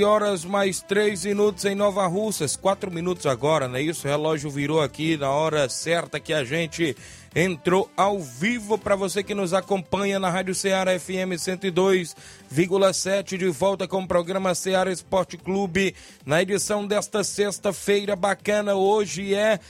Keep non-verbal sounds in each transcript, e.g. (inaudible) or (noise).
11 horas mais 3 minutos em Nova Russas, 4 minutos agora, não é isso? O relógio virou aqui na hora certa que a gente entrou ao vivo para você que nos acompanha na Rádio Ceará FM 102,7, de volta com o programa Ceará Esporte Clube, na edição desta sexta-feira bacana, hoje é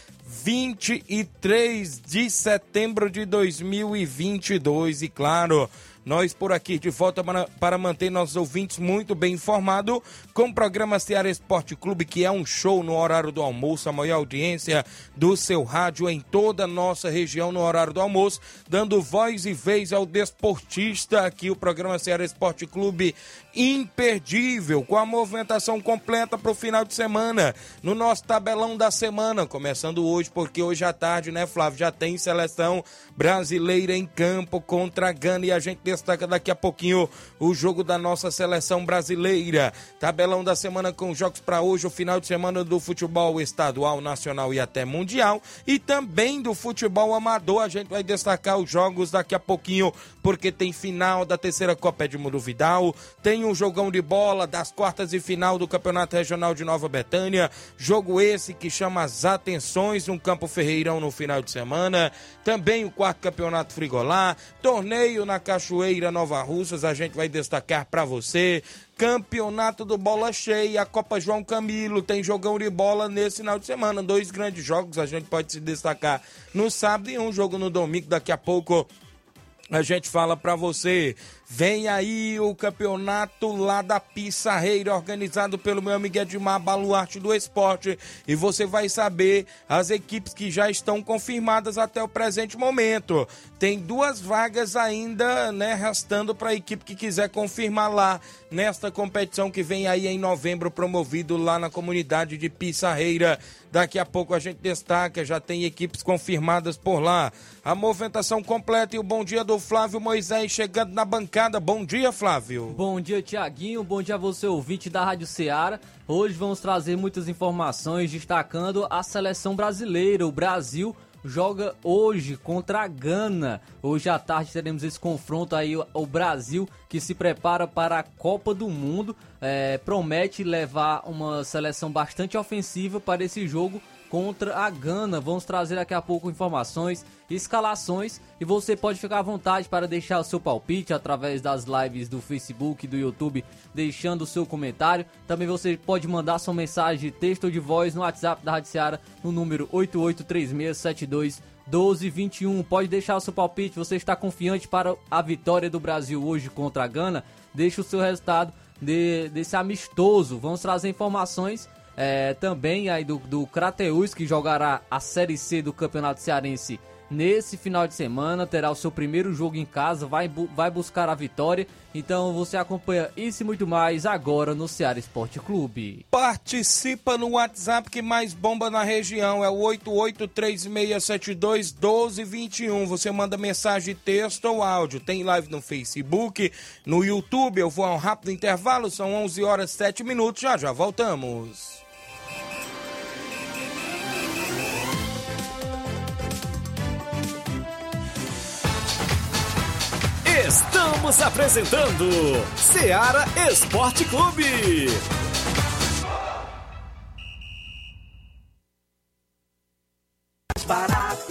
23 de setembro de 2022 e claro, nós por aqui de volta para, manter nossos ouvintes muito bem informados com o programa Ceará Esporte Clube, que é um show no horário do almoço, a maior audiência do seu rádio em toda a nossa região no horário do almoço, dando voz e vez ao desportista aqui, o programa Ceará Esporte Clube imperdível, com a movimentação completa para o final de semana, no nosso tabelão da semana, começando hoje, porque hoje à tarde, né, Flávio, já tem seleção brasileira em campo contra a Gana e a gente destaca daqui a pouquinho o jogo da nossa seleção brasileira. Tabelão da semana com jogos para hoje, o final de semana do futebol estadual, nacional e até mundial e também do futebol amador. A gente vai destacar os jogos daqui a pouquinho, porque tem final da terceira Copa Edmundo Vidal, tem um jogão de bola das quartas e final do Campeonato Regional de Nova Betânia, jogo esse que chama as atenções, um Campo Ferreirão no final de semana, também o quarto Campeonato Frigolá, torneio na Cachoeira Nova Russas, a gente vai destacar para você. Campeonato do Bola Cheia, a Copa João Camilo, tem jogão de bola nesse final de semana. Dois grandes jogos, a gente pode se destacar no sábado e um jogo no domingo. Daqui a pouco a gente fala para você. Vem aí o campeonato lá da Pissarreira, organizado pelo meu amigo Edmar Baluarte do Esporte. E você vai saber as equipes que já estão confirmadas até o presente momento. Tem duas vagas ainda, né, restando para a equipe que quiser confirmar lá nesta competição que vem aí em novembro, promovido lá na comunidade de Pissarreira. Daqui a pouco a gente destaca, já tem equipes confirmadas por lá. A movimentação completa e o bom dia do Flávio Moisés chegando na bancada Bom dia, Flávio. Bom dia, Tiaguinho. Bom dia a você, ouvinte da Rádio Ceará. Hoje vamos trazer muitas informações destacando a seleção brasileira. O Brasil joga hoje contra a Gana. Hoje à tarde teremos esse confronto aí, o Brasil que se prepara para a Copa do Mundo. É, promete levar uma seleção bastante ofensiva para esse jogo contra a Gana. Vamos trazer daqui a pouco informações, escalações e você pode ficar à vontade para deixar o seu palpite através das lives do Facebook do YouTube, deixando o seu comentário. Também você pode mandar sua mensagem de texto ou de voz no WhatsApp da Rádio Seara no número 883672 1221. Pode deixar o seu palpite. Você está confiante para a vitória do Brasil hoje contra a Gana? Deixe o seu resultado de, desse amistoso. Vamos trazer informações é, também aí do, do Crateus, que jogará a Série C do Campeonato Cearense nesse final de semana. Terá o seu primeiro jogo em casa, vai, vai buscar a vitória. Então você acompanha isso e muito mais agora no Ceará Esporte Clube. Participa no WhatsApp que mais bomba na região, é o 8836721221. Você manda mensagem, texto ou áudio. Tem live no Facebook, no YouTube. Eu vou a um rápido intervalo, são 11 horas 7 minutos. Já já voltamos. Estamos apresentando Seara Esporte Clube. Mais barato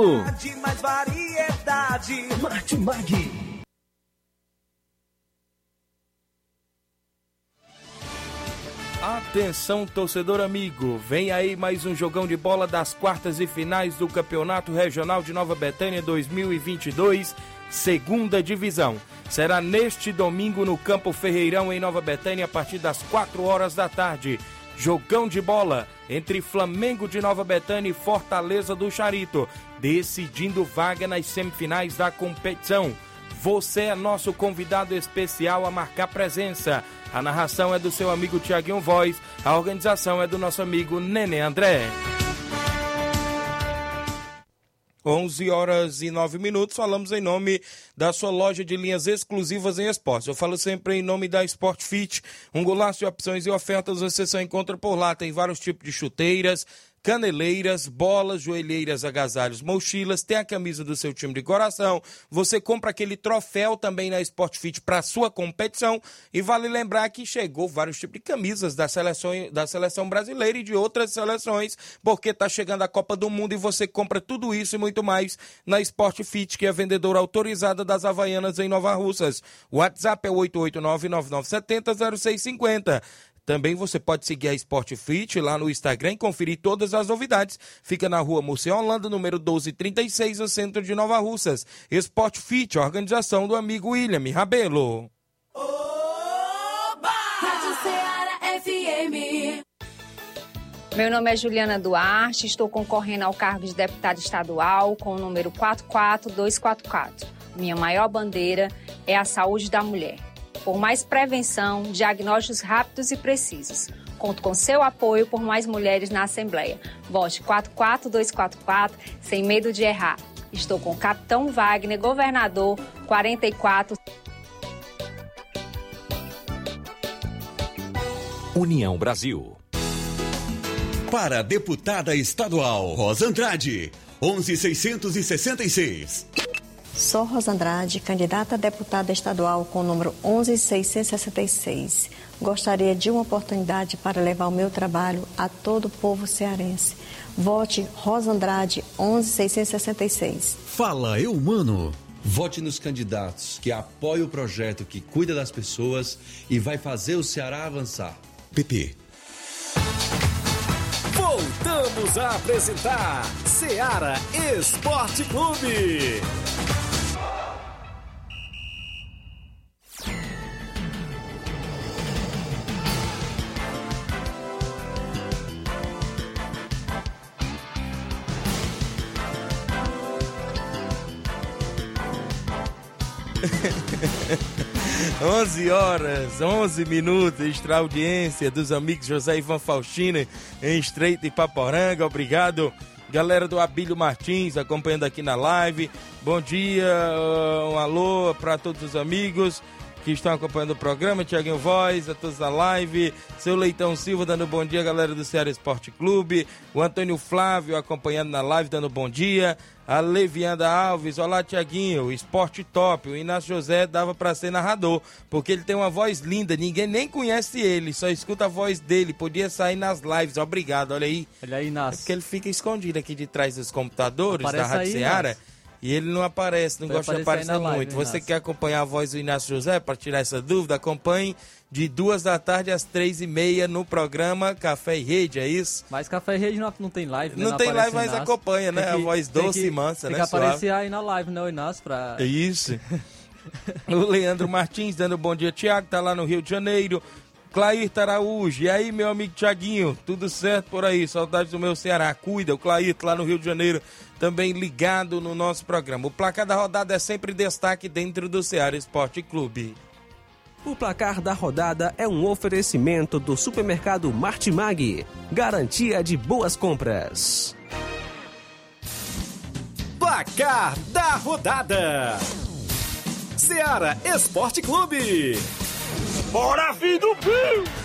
De mais variedade. Martimag. Atenção, torcedor amigo, vem aí mais um jogão de bola das quartas e finais do Campeonato Regional de Nova Betânia 2022, segunda divisão. Será neste domingo no Campo Ferreirão, em Nova Betânia, a partir das 4 horas da tarde. Jogão de bola entre Flamengo de Nova Betânia e Fortaleza do Charito, decidindo vaga nas semifinais da competição. Você é nosso convidado especial a marcar presença. A narração é do seu amigo Tiaguinho Voz, a organização é do nosso amigo Nenê André. 11 horas e 9 minutos, falamos em nome da sua loja de linhas exclusivas em esportes. Eu falo sempre em nome da Sport Fit, um golaço de opções e ofertas você só encontra por lá. Tem vários tipos de chuteiras, caneleiras, bolas, joelheiras, agasalhos, mochilas, tem a camisa do seu time de coração. Você compra aquele troféu também na Sport Fit para sua competição e vale lembrar que chegou vários tipos de camisas da seleção, da seleção brasileira e de outras seleções, porque tá chegando a Copa do Mundo e você compra tudo isso e muito mais na Sport Fit, que é a vendedora autorizada das Havaianas em Nova Russas. O WhatsApp é 889-9970-0650. Também você pode seguir a Sport Fit lá no Instagram e conferir todas as novidades. Fica na rua Múcia Holanda, número 1236, no centro de Nova Russas. Sport Fit, organização do amigo William Rabelo. Rádio Ceará FM. Meu nome é Juliana Duarte, estou concorrendo ao cargo de deputada estadual com o número 44244. Minha maior bandeira é a saúde da mulher. Por mais prevenção, diagnósticos rápidos e precisos. Conto com seu apoio por mais mulheres na Assembleia. Vote 44244, sem medo de errar. Estou com o Capitão Wagner, governador 44. União Brasil. Para deputada estadual Rosa Andrade, 11666. Sou Rosa Andrade, candidata a deputada estadual com o número 11666. Gostaria de uma oportunidade para levar o meu trabalho a todo o povo cearense. Vote Rosa Andrade 11666. Fala eu, mano. Vote nos candidatos que apoiam o projeto que cuida das pessoas e vai fazer o Ceará avançar. PP. Voltamos a apresentar Seara Esporte Clube. (laughs) Onze horas, 11 minutos, extra audiência dos amigos José Ivan Faustino em Estreito e Paporanga. Obrigado, galera do Abílio Martins acompanhando aqui na live. Bom dia, um alô para todos os amigos que estão acompanhando o programa, Tiaguinho Voz, a todos da live, seu Leitão Silva dando bom dia, galera do Ceará Esporte Clube, o Antônio Flávio acompanhando na live, dando bom dia, a Levianda Alves, olá Tiaguinho, Esporte Top, o Inácio José dava para ser narrador, porque ele tem uma voz linda, ninguém nem conhece ele, só escuta a voz dele, podia sair nas lives, obrigado, olha aí. Olha aí, Inácio. É porque ele fica escondido aqui de trás dos computadores Aparece da Rádio aí, Ceará. Inácio. E ele não aparece, não Vai gosta de aparecer live, muito. Você Inácio. quer acompanhar a voz do Inácio José para tirar essa dúvida? Acompanhe de duas da tarde às três e meia no programa Café e Rede, é isso? Mas Café e Rede não, não tem live, né? Não tem aparece live, mas Inácio. acompanha, né? Tem A voz tem doce e mansa, tem né? que aparecer Suave. aí na live, né, o Inácio, pra... É isso. (laughs) o Leandro Martins dando bom dia, Tiago, tá lá no Rio de Janeiro. Clair Araújo, e aí, meu amigo Tiaguinho, tudo certo por aí? Saudades do meu Ceará. Cuida, o Clair lá no Rio de Janeiro, também ligado no nosso programa. O placar da rodada é sempre destaque dentro do Ceará Esporte Clube. O placar da rodada é um oferecimento do supermercado Martimag. Garantia de boas compras. Placar da rodada: Seara Esporte Clube. Bora, vida do Pio!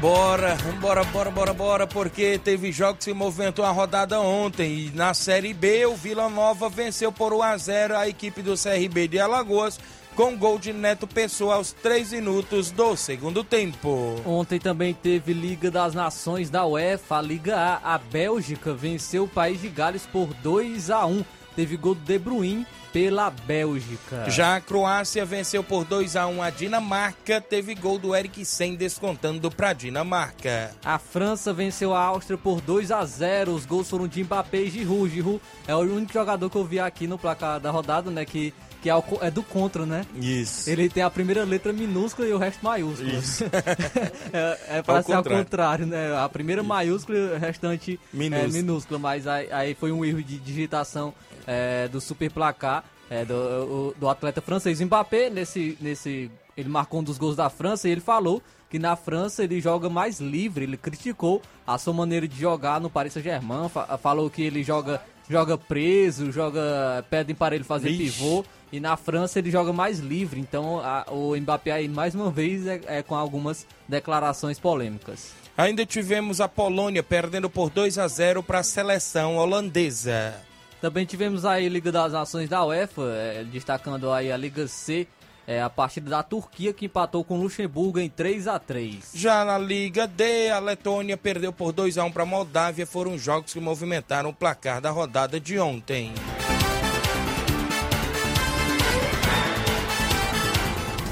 Bora, bora, bora, bora, bora, porque teve jogos que se movimentou a rodada ontem. E na Série B, o Vila Nova venceu por 1 a 0 a equipe do CRB de Alagoas com gol de Neto Pessoa aos 3 minutos do segundo tempo. Ontem também teve Liga das Nações da UEFA, a Liga A. A Bélgica venceu o País de Gales por 2 a 1. Teve gol do De Bruyne pela Bélgica. Já a Croácia venceu por 2 a 1 a Dinamarca, teve gol do Eriksen descontando para Dinamarca. A França venceu a Áustria por 2 a 0. Os gols foram de Mbappé e Giroud. Giroud é o único jogador que eu vi aqui no placar da rodada, né, que que é, é, do contra, né? Isso. Ele tem a primeira letra minúscula e o resto maiúsculo. Isso. (laughs) é, é para ser ao contrário, né? A primeira maiúscula e o restante minúscula. é minúscula, mas aí, aí, foi um erro de digitação é, do super placar é, do, o, do atleta francês. Mbappé, nesse, nesse, ele marcou um dos gols da França e ele falou que na França ele joga mais livre. Ele criticou a sua maneira de jogar no Paris Saint-Germain, falou que ele joga joga preso, joga pedem para ele fazer Vixe. pivô. E na França ele joga mais livre, então a, o Mbappé aí mais uma vez é, é, com algumas declarações polêmicas. Ainda tivemos a Polônia perdendo por 2 a 0 para a seleção holandesa. Também tivemos aí a Liga das Nações da UEFA, é, destacando aí a Liga C, é, a partida da Turquia que empatou com o Luxemburgo em 3 a 3 Já na Liga D, a Letônia perdeu por 2 a 1 para a Moldávia. Foram jogos que movimentaram o placar da rodada de ontem.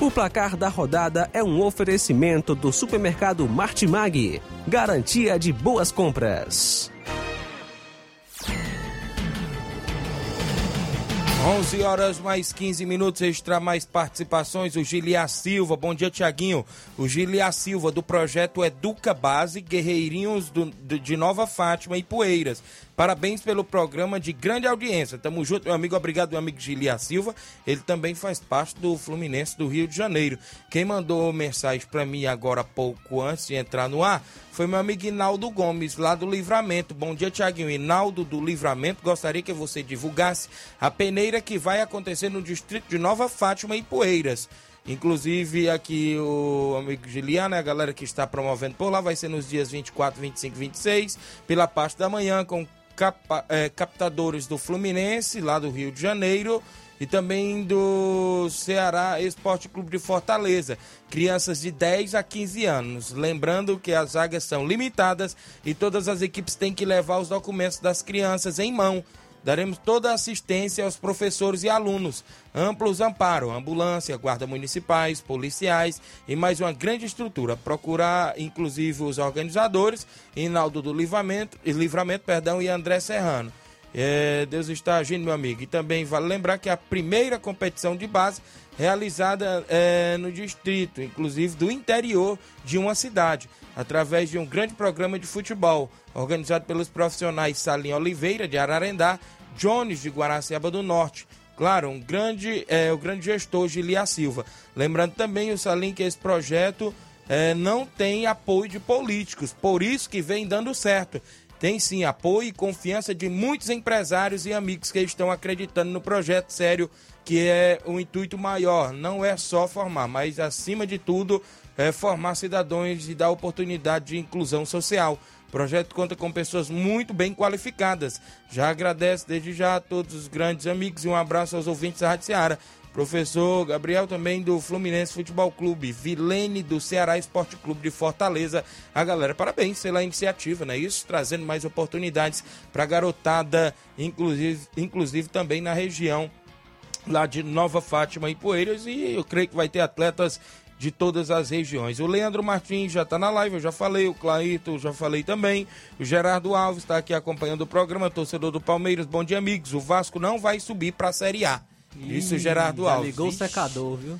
O placar da rodada é um oferecimento do supermercado Martimag. Garantia de boas compras. 11 horas mais 15 minutos, extra mais participações. O Gilia Silva, bom dia, Tiaguinho. O Gilia Silva, do projeto Educa Base, Guerreirinhos do, de Nova Fátima e Poeiras. Parabéns pelo programa de grande audiência. Tamo junto, meu amigo. Obrigado, meu amigo Gilia Silva. Ele também faz parte do Fluminense do Rio de Janeiro. Quem mandou mensagem para mim agora pouco antes de entrar no ar foi meu amigo Inaldo Gomes, lá do Livramento. Bom dia, Tiaguinho. Inaldo do Livramento. Gostaria que você divulgasse a peneira que vai acontecer no distrito de Nova Fátima e Poeiras. Inclusive aqui o amigo Giliano, a galera que está promovendo por lá, vai ser nos dias 24, 25 e 26, pela parte da manhã, com capa, é, captadores do Fluminense, lá do Rio de Janeiro, e também do Ceará Esporte Clube de Fortaleza. Crianças de 10 a 15 anos. Lembrando que as vagas são limitadas e todas as equipes têm que levar os documentos das crianças em mão Daremos toda a assistência aos professores e alunos, amplos amparo, ambulância, guarda municipais, policiais e mais uma grande estrutura. Procurar, inclusive, os organizadores, Inaldo do Livramento, Livramento perdão, e André Serrano. É, Deus está agindo, meu amigo. E também vale lembrar que a primeira competição de base realizada é, no distrito, inclusive do interior de uma cidade, através de um grande programa de futebol organizado pelos profissionais Salim Oliveira, de Ararendá, Jones, de Guaraciaba do Norte. Claro, um grande, é, o grande gestor Gilia Silva. Lembrando também, o Salim, que esse projeto é, não tem apoio de políticos, por isso que vem dando certo. Tem sim apoio e confiança de muitos empresários e amigos que estão acreditando no projeto sério, que é o intuito maior. Não é só formar, mas acima de tudo, é formar cidadãos e dar oportunidade de inclusão social. O projeto conta com pessoas muito bem qualificadas. Já agradeço desde já a todos os grandes amigos e um abraço aos ouvintes da Rádio Seara. Professor Gabriel também do Fluminense Futebol Clube, Vilene do Ceará Esporte Clube de Fortaleza. A galera, parabéns pela iniciativa, né? Isso trazendo mais oportunidades para garotada, inclusive, inclusive também na região lá de Nova Fátima e Poeiras. E eu creio que vai ter atletas de todas as regiões. O Leandro Martins já está na live, eu já falei, o Claito já falei também, o Gerardo Alves está aqui acompanhando o programa, torcedor do Palmeiras. Bom dia, amigos. O Vasco não vai subir para a Série A. Isso, Gerardo já Alves. ligou o secador, viu?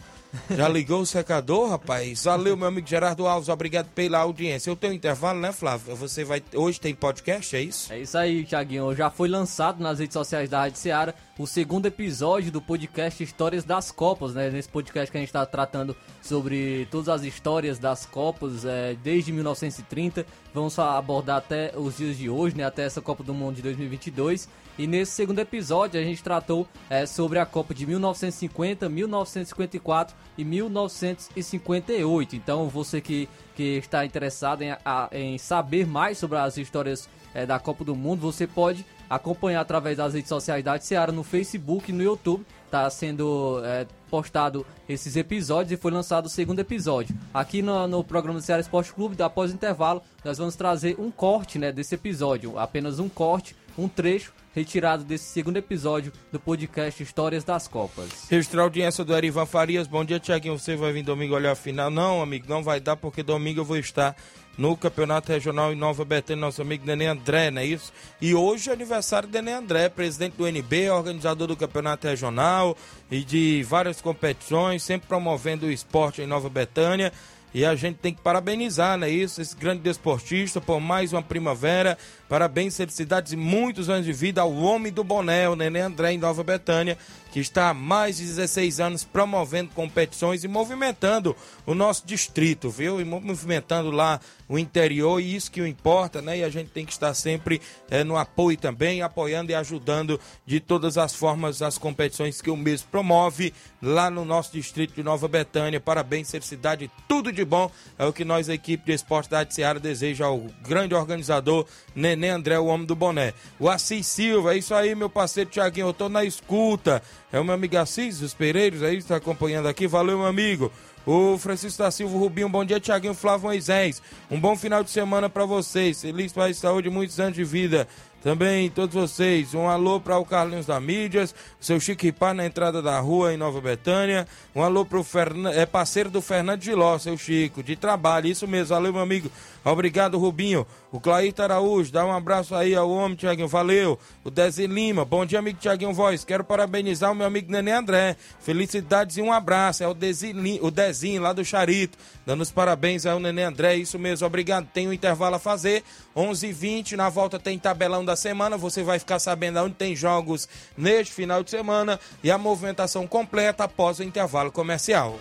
Já ligou o secador, rapaz? Valeu, meu amigo Gerardo Alves, obrigado pela audiência. Eu tenho um intervalo, né, Flávio? Você vai. Hoje tem podcast, é isso? É isso aí, Thiaguinho. Já foi lançado nas redes sociais da Rádio Seara o segundo episódio do podcast Histórias das Copas, né? Nesse podcast que a gente está tratando sobre todas as histórias das Copas é, desde 1930. Vamos abordar até os dias de hoje, né? Até essa Copa do Mundo de 2022. E nesse segundo episódio a gente tratou é, sobre a Copa de 1950, 1954 e 1958. Então você que, que está interessado em, a, em saber mais sobre as histórias é, da Copa do Mundo, você pode acompanhar através das redes sociais da Seara no Facebook e no YouTube. Está sendo é, postado esses episódios e foi lançado o segundo episódio. Aqui no, no programa do Ceará Esporte Clube, após o intervalo, nós vamos trazer um corte né, desse episódio. Apenas um corte, um trecho retirado desse segundo episódio do podcast Histórias das Copas. Registrar a audiência do Erivan Farias. Bom dia, Tiaguinho. Você vai vir domingo olhar a final? Não, amigo, não vai dar porque domingo eu vou estar no Campeonato Regional em Nova Betânia, nosso amigo Nenê André, não é isso? E hoje é aniversário do Nenê André, presidente do NB, organizador do Campeonato Regional e de várias competições, sempre promovendo o esporte em Nova Betânia. E a gente tem que parabenizar, né? Isso, esse grande desportista por mais uma primavera. Parabéns, felicidades e muitos anos de vida ao homem do boné, o Nenê André, em Nova Betânia, que está há mais de 16 anos promovendo competições e movimentando o nosso distrito, viu? E movimentando lá o interior, e isso que o importa, né? E a gente tem que estar sempre é, no apoio também, apoiando e ajudando de todas as formas as competições que o mesmo promove lá no nosso distrito de Nova Betânia. Parabéns, felicidade, tudo de bom. É o que nós, a equipe de esporte da Seara, deseja ao grande organizador Nenê André, o homem do boné. O Assis Silva, é isso aí, meu parceiro Tiaguinho, eu tô na escuta. É o meu amigo Assis, os Pereiros aí, está acompanhando aqui. Valeu, meu amigo. O Francisco da Silva Rubinho, bom dia, Tiaguinho Flávio Moisés. Um bom final de semana para vocês. Feliz paz saúde, muitos anos de vida. Também todos vocês, um alô para o Carlinhos da Mídias, seu Chico Ripar na entrada da rua em Nova Betânia. Um alô para o Fern... é parceiro do Fernando de Ló, seu Chico, de trabalho, isso mesmo. Valeu, meu amigo. Obrigado, Rubinho. O Claíto Araújo, dá um abraço aí ao homem, Tiaguinho, valeu. O Desi Lima, bom dia, amigo Tiaguinho Voz. Quero parabenizar o meu amigo Nenê André. Felicidades e um abraço. É o, Desi, o Dezinho lá do Charito, dando os parabéns ao Nenê André. Isso mesmo, obrigado. Tem um intervalo a fazer, 11 h 20 Na volta tem tabelão da semana. Você vai ficar sabendo onde tem jogos neste final de semana e a movimentação completa após o intervalo comercial.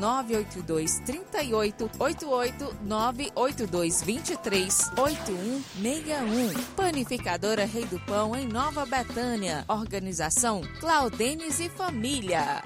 982 38 88 982 23 8161. Panificadora Rei do Pão, em Nova Betânia. Organização Claudenes e Família.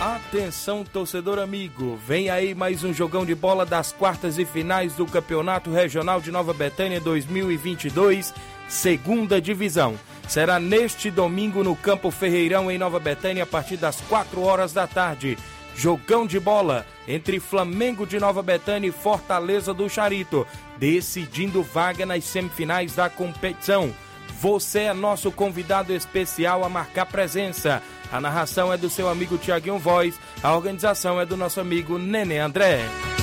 Atenção, torcedor amigo, vem aí mais um jogão de bola das quartas e finais do Campeonato Regional de Nova Betânia 2022, segunda divisão. Será neste domingo no Campo Ferreirão, em Nova Betânia, a partir das 4 horas da tarde. Jogão de bola entre Flamengo de Nova Betânia e Fortaleza do Charito, decidindo vaga nas semifinais da competição. Você é nosso convidado especial a marcar presença. A narração é do seu amigo Tiaguinho Voz, a organização é do nosso amigo Nenê André.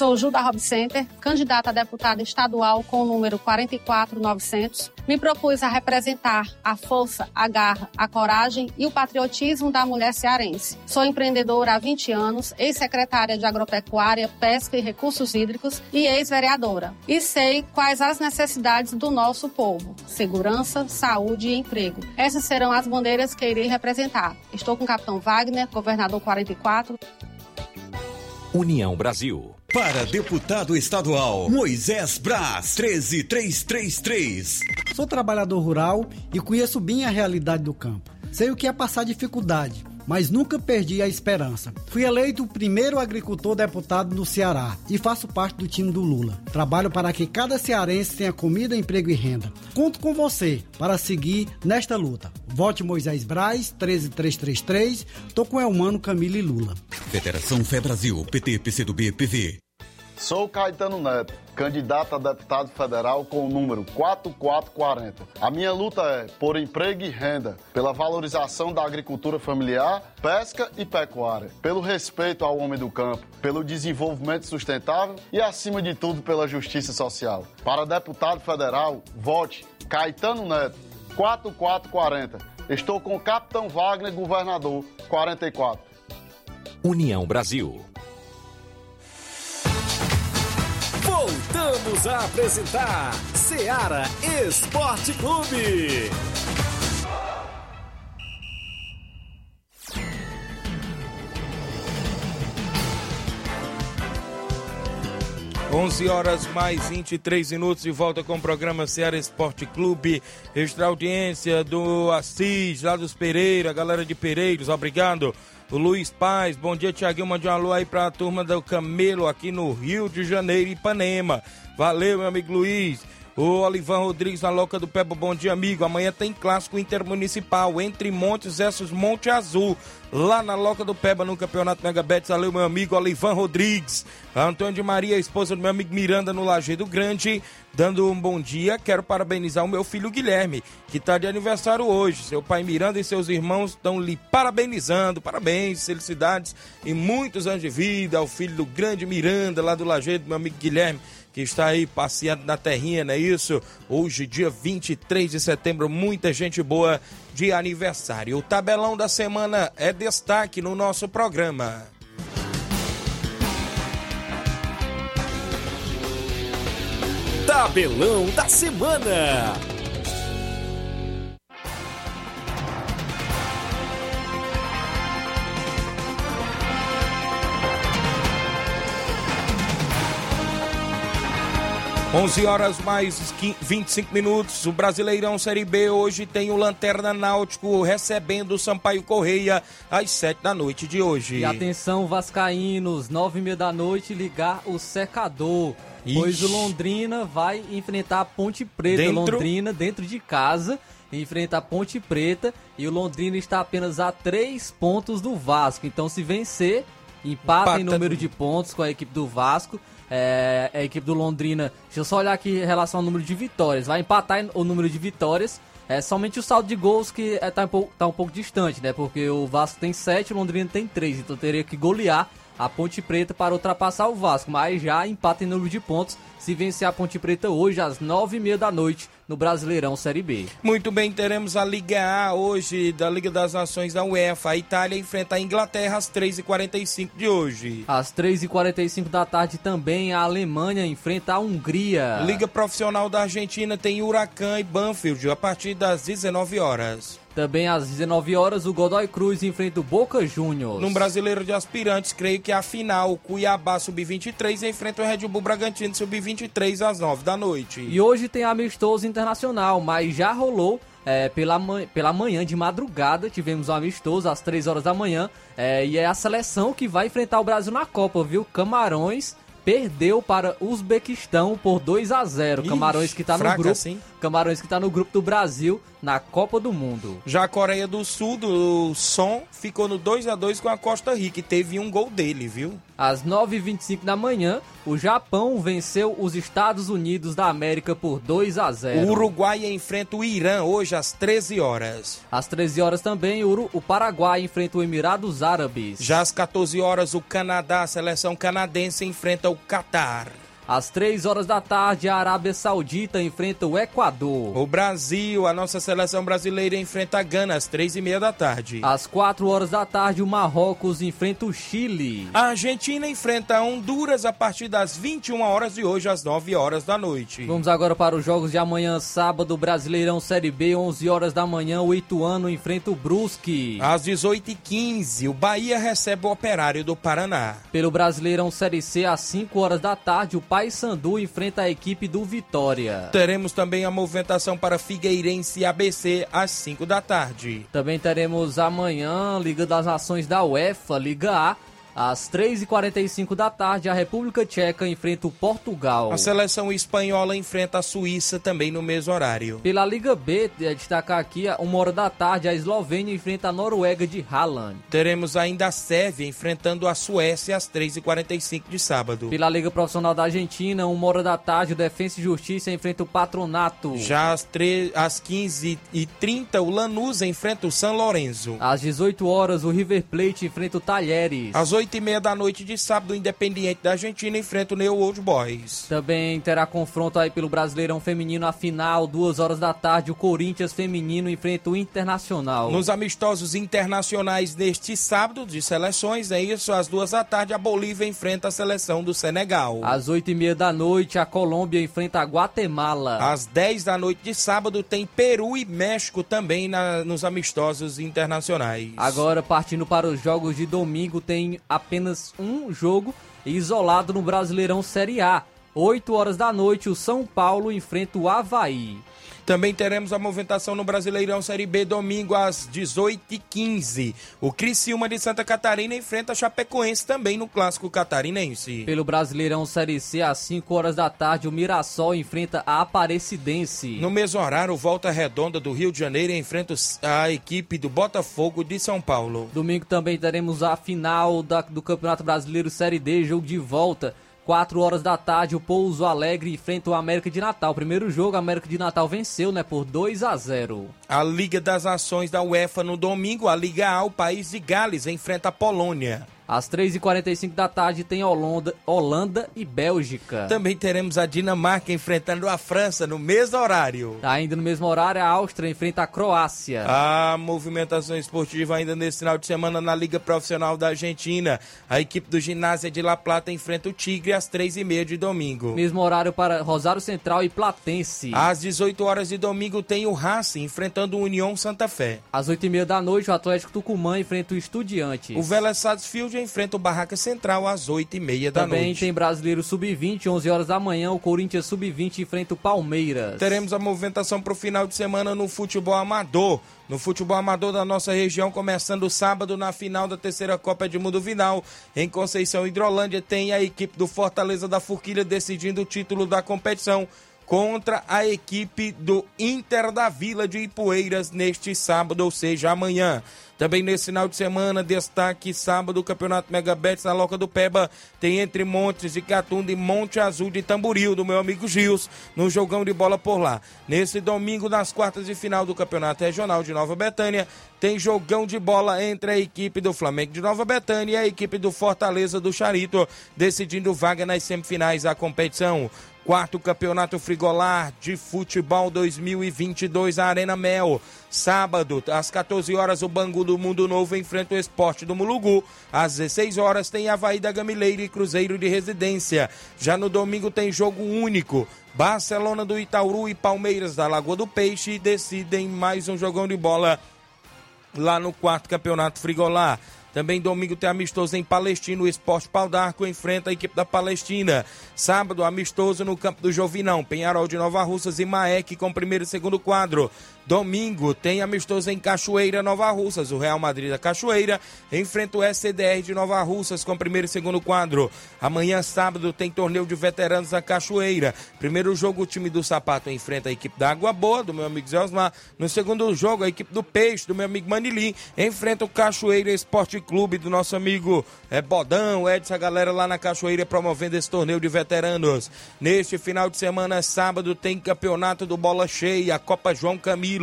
Sou Juda Rob Center, candidata a deputada estadual com o número 44900. Me propus a representar a força, a garra, a coragem e o patriotismo da mulher cearense. Sou empreendedora há 20 anos, ex-secretária de Agropecuária, Pesca e Recursos Hídricos e ex-vereadora. E sei quais as necessidades do nosso povo: segurança, saúde e emprego. Essas serão as bandeiras que irei representar. Estou com o capitão Wagner, governador 44. União Brasil. Para deputado estadual, Moisés Braz, 13333. Sou trabalhador rural e conheço bem a realidade do campo. Sei o que é passar dificuldade, mas nunca perdi a esperança. Fui eleito o primeiro agricultor deputado do Ceará e faço parte do time do Lula. Trabalho para que cada cearense tenha comida, emprego e renda. Conto com você para seguir nesta luta. Vote Moisés Braz, 13333. Tô com Elmano, Camila e Lula. Federação Fé Brasil, PT, PCdoB, PV. Sou Caetano Neto, candidato a deputado federal com o número 4440. A minha luta é por emprego e renda, pela valorização da agricultura familiar, pesca e pecuária, pelo respeito ao homem do campo, pelo desenvolvimento sustentável e, acima de tudo, pela justiça social. Para deputado federal, vote Caetano Neto, 4440. Estou com o Capitão Wagner, governador, 44. União Brasil. Voltamos a apresentar Seara Esporte Clube. 11 horas mais 23 minutos de volta com o programa Ceará Esporte Clube. Extra audiência do Assis, lá dos Pereira, galera de Pereiros, obrigado. O Luiz Paz, bom dia, Tiaguinho. Mande um alô aí pra turma do Camelo aqui no Rio de Janeiro, Ipanema. Valeu, meu amigo Luiz. O Olivan Rodrigues na Loca do Peba, bom dia, amigo. Amanhã tem clássico intermunicipal entre Montes versus Monte Azul, lá na Loca do Peba, no Campeonato Megabets. Valeu, meu amigo Olivan Rodrigues. Antônio de Maria, esposa do meu amigo Miranda, no Lajeado Grande, dando um bom dia. Quero parabenizar o meu filho Guilherme, que está de aniversário hoje. Seu pai Miranda e seus irmãos estão lhe parabenizando. Parabéns, felicidades e muitos anos de vida ao filho do grande Miranda, lá do Lajeado, meu amigo Guilherme que está aí passeando na terrinha, não é isso? Hoje, dia 23 de setembro, muita gente boa de aniversário. O tabelão da semana é destaque no nosso programa. Tabelão da semana. 11 horas mais 25 minutos. O Brasileirão Série B hoje tem o Lanterna Náutico recebendo o Sampaio Correia às 7 da noite de hoje. E atenção, Vascaínos, 9 e meia da noite, ligar o secador. Ixi. Pois o Londrina vai enfrentar a Ponte Preta. Dentro... Londrina dentro de casa enfrenta a Ponte Preta e o Londrina está apenas a 3 pontos do Vasco. Então, se vencer, empata, empata em número de pontos com a equipe do Vasco é, a equipe do Londrina, deixa eu só olhar aqui em relação ao número de vitórias. Vai empatar o número de vitórias. É somente o saldo de gols que é, tá, um pouco, tá um pouco distante, né? Porque o Vasco tem 7, o Londrina tem 3. Então teria que golear a Ponte Preta para ultrapassar o Vasco. Mas já empata em número de pontos se vencer a Ponte Preta hoje às 9h30 da noite no Brasileirão Série B. Muito bem, teremos a Liga A hoje da Liga das Nações da UEFA. A Itália enfrenta a Inglaterra às 3h45 de hoje. Às 3h45 da tarde também a Alemanha enfrenta a Hungria. Liga Profissional da Argentina tem Huracan e Banfield a partir das 19 horas. Também às 19 horas, o Godoy Cruz enfrenta o Boca Juniors. No Brasileiro de Aspirantes, creio que a final, o Cuiabá Sub-23 enfrenta o Red Bull Bragantino Sub-23 às 9 da noite. E hoje tem amistoso internacional, mas já rolou é, pela, pela manhã de madrugada, tivemos um amistoso às 3 horas da manhã. É, e é a seleção que vai enfrentar o Brasil na Copa, viu? Camarões perdeu para o Uzbequistão por 2 a 0. Ixi, Camarões que está no grupo. Assim? Camarões que está no grupo do Brasil na Copa do Mundo. Já a Coreia do Sul, do Som, ficou no 2 a 2 com a Costa Rica e teve um gol dele, viu? Às 9h25 da manhã, o Japão venceu os Estados Unidos da América por 2 a 0. O Uruguai enfrenta o Irã hoje às 13 horas. Às 13 horas também, o Paraguai enfrenta o Emirados Árabes. Já às 14 horas, o Canadá, a seleção canadense, enfrenta o Catar. Às 3 horas da tarde, a Arábia Saudita enfrenta o Equador. O Brasil, a nossa seleção brasileira, enfrenta a Gana às 3 e meia da tarde. Às 4 horas da tarde, o Marrocos enfrenta o Chile. A Argentina enfrenta a Honduras a partir das 21 horas de hoje, às 9 horas da noite. Vamos agora para os jogos de amanhã, sábado, Brasileirão Série B, 11 horas da manhã, o Ituano enfrenta o Brusque. Às 18h15, o Bahia recebe o Operário do Paraná. Pelo Brasileirão Série C, às 5 horas da tarde, o Pai Paysandu enfrenta a equipe do Vitória. Teremos também a movimentação para Figueirense e ABC às 5 da tarde. Também teremos amanhã Liga das Nações da UEFA, Liga A. Às 3h45 da tarde, a República Tcheca enfrenta o Portugal. A seleção espanhola enfrenta a Suíça também no mesmo horário. Pela Liga B, é destacar aqui, uma hora da tarde, a Eslovênia enfrenta a Noruega de Haaland. Teremos ainda a Sérvia enfrentando a Suécia às 3h45 de sábado. Pela Liga Profissional da Argentina, uma hora da tarde, o Defensa e Justiça enfrenta o Patronato. Já às, às 15h30, o Lanús enfrenta o San Lorenzo. Às 18 horas, o River Plate enfrenta o Talheres. Às 8h30 da noite de sábado, o Independiente da Argentina enfrenta o New Old Boys. Também terá confronto aí pelo Brasileirão Feminino a final, duas horas da tarde, o Corinthians Feminino enfrenta o Internacional. Nos amistosos internacionais deste sábado de seleções, é isso, às duas da tarde, a Bolívia enfrenta a seleção do Senegal. Às oito e meia da noite, a Colômbia enfrenta a Guatemala. Às 10 da noite de sábado, tem Peru e México também na, nos amistosos internacionais. Agora, partindo para os jogos de domingo, tem apenas um jogo isolado no Brasileirão Série A. 8 horas da noite, o São Paulo enfrenta o Havaí. Também teremos a movimentação no Brasileirão Série B domingo às 18h15. O Criciúma de Santa Catarina enfrenta a Chapecoense também no Clássico Catarinense. Pelo Brasileirão Série C, às 5 horas da tarde, o Mirassol enfrenta a Aparecidense. No mesmo horário, o Volta Redonda do Rio de Janeiro enfrenta a equipe do Botafogo de São Paulo. Domingo também teremos a final da, do Campeonato Brasileiro Série D, jogo de volta 4 horas da tarde, o Pouso Alegre enfrenta o América de Natal. Primeiro jogo, a América de Natal venceu, né, por 2 a 0. A Liga das Nações da UEFA no domingo, a Liga A, o país de Gales enfrenta a Polônia. Às 3h45 da tarde tem Holanda, Holanda e Bélgica. Também teremos a Dinamarca enfrentando a França no mesmo horário. Ainda no mesmo horário, a Áustria enfrenta a Croácia. A movimentação esportiva ainda nesse final de semana na Liga Profissional da Argentina. A equipe do Ginásio de La Plata enfrenta o Tigre às 3h30 de domingo. Mesmo horário para Rosário Central e Platense. Às 18 horas de domingo tem o Racing enfrentando o União Santa Fé. Às 8h30 da noite, o Atlético Tucumã enfrenta o Estudiantes. O Vélez Sarsfield enfrenta o Barraca Central às 8h30 da Também noite. tem Brasileiro Sub-20, 11 horas da manhã, o Corinthians Sub-20 enfrenta o Palmeiras. Teremos a movimentação para o final de semana no futebol amador. No futebol amador da nossa região, começando sábado na final da terceira Copa Edmundo Vinal. Em Conceição Hidrolândia, tem a equipe do Fortaleza da Forquilha decidindo o título da competição contra a equipe do Inter da Vila de Ipueiras neste sábado, ou seja, amanhã. Também nesse final de semana, destaque sábado, o Campeonato Megabets na Loca do Peba. Tem entre Montes de Catunda e Monte Azul de Tamboril, do meu amigo Gils, no jogão de bola por lá. Nesse domingo, nas quartas de final do Campeonato Regional de Nova Betânia, tem jogão de bola entre a equipe do Flamengo de Nova Betânia e a equipe do Fortaleza do Charito, decidindo vaga nas semifinais da competição. Quarto Campeonato Frigolar de Futebol 2022, a Arena Mel. Sábado, às 14 horas, o Bangu do Mundo Novo enfrenta o Esporte do Mulugu. Às 16 horas, tem Havaí da Gamileira e Cruzeiro de Residência. Já no domingo, tem jogo único. Barcelona do Itaúru e Palmeiras da Lagoa do Peixe decidem mais um jogão de bola lá no quarto Campeonato Frigolar. Também domingo tem amistoso em Palestina. O Esporte Pau d'Arco enfrenta a equipe da Palestina. Sábado, amistoso no campo do Jovinão. Penharol de Nova Russas e Maek com primeiro e segundo quadro. Domingo tem amistoso em Cachoeira, Nova Russas. O Real Madrid da Cachoeira enfrenta o SCDR de Nova Russas com primeiro e segundo quadro. Amanhã, sábado, tem torneio de veteranos da Cachoeira. Primeiro jogo, o time do Sapato enfrenta a equipe da Água Boa, do meu amigo Zé Osmar. No segundo jogo, a equipe do Peixe, do meu amigo Manilim, enfrenta o Cachoeira Esporte Clube, do nosso amigo é, Bodão, Edson, a galera lá na Cachoeira promovendo esse torneio de veteranos. Neste final de semana, sábado, tem campeonato do Bola Cheia, a Copa João Camilo.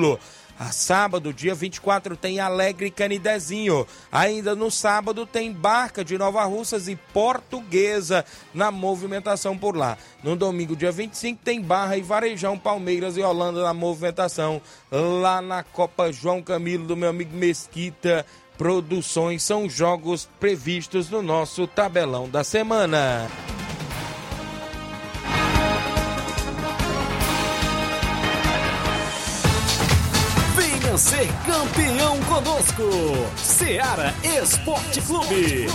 A sábado, dia 24, tem Alegre Canidezinho. Ainda no sábado tem Barca de Nova Russas e Portuguesa na movimentação por lá. No domingo, dia 25, tem Barra e Varejão, Palmeiras e Holanda na movimentação lá na Copa João Camilo do meu amigo Mesquita. Produções são jogos previstos no nosso tabelão da semana. ser campeão conosco. Seara Esporte Clube.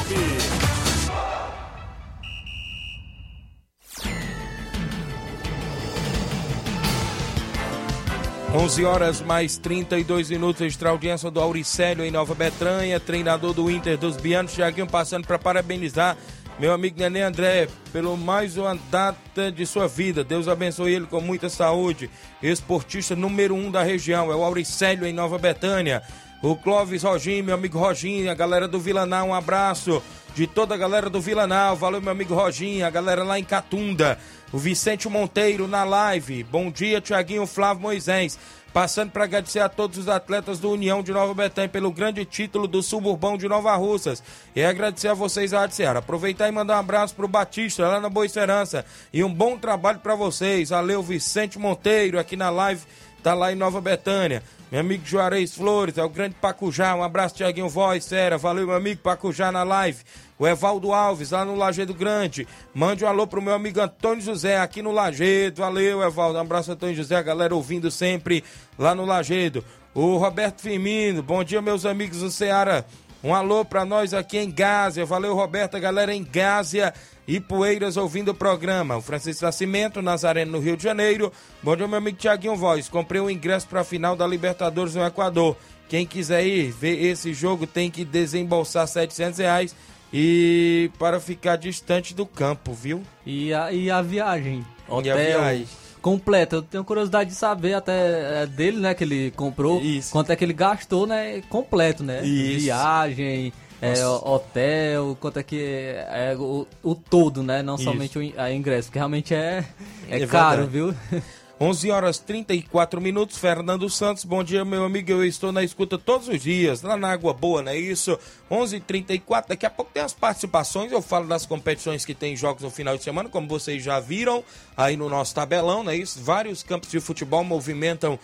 11 horas mais 32 minutos, extra audiência do Auricélio em Nova Betranha, treinador do Inter dos Bianos, Thiaguinho passando para parabenizar meu amigo Nenê André pelo mais uma data de sua vida. Deus abençoe ele com muita saúde. Esportista número um da região, é o Auricélio em Nova Betânia. O Clóvis Roginho, meu amigo Roginho, a galera do Vilanal, um abraço de toda a galera do Vilanal. Valeu, meu amigo Roginho, a galera lá em Catunda. O Vicente Monteiro na live. Bom dia, Tiaguinho Flávio Moisés. Passando para agradecer a todos os atletas do União de Nova Betânia pelo grande título do Suburbão de Nova Russas. E agradecer a vocês, a Seara. Aproveitar e mandar um abraço pro Batista lá na Boa Esperança. E um bom trabalho para vocês. Valeu, Vicente Monteiro, aqui na live, tá lá em Nova Betânia. Meu amigo Juarez Flores, é o grande Pacujá. Um abraço, Tiaguinho Voz, Sera. Valeu, meu amigo Pacujá na live. O Evaldo Alves, lá no Lagedo Grande. Mande um alô pro meu amigo Antônio José, aqui no Lagedo. Valeu, Evaldo. Um abraço, Antônio José. A galera ouvindo sempre lá no Lagedo. O Roberto Firmino, bom dia, meus amigos do Ceará. Um alô para nós aqui em Gásia. Valeu, Roberta, galera em Gásia e Poeiras ouvindo o programa. O Francisco Nascimento, Nazareno, no Rio de Janeiro. Bom dia, meu amigo Tiaguinho Voz. Comprei um ingresso para a final da Libertadores no Equador. Quem quiser ir ver esse jogo tem que desembolsar 700 reais e para ficar distante do campo, viu? E a, e a viagem? Hotel, e a viagem? completa. Eu tenho curiosidade de saber até é, dele, né, que ele comprou, Isso. quanto é que ele gastou, né, completo, né? Isso. Viagem, é, hotel, quanto é que é, é o, o, todo, né? Não Isso. somente o a ingresso, que realmente é, é, é caro, viu? (laughs) 11 horas 34 minutos, Fernando Santos, bom dia meu amigo, eu estou na escuta todos os dias, lá na Água Boa, não é isso? 11 h 34 daqui a pouco tem as participações, eu falo das competições que tem jogos no final de semana, como vocês já viram aí no nosso tabelão, não é isso? Vários campos de futebol movimentam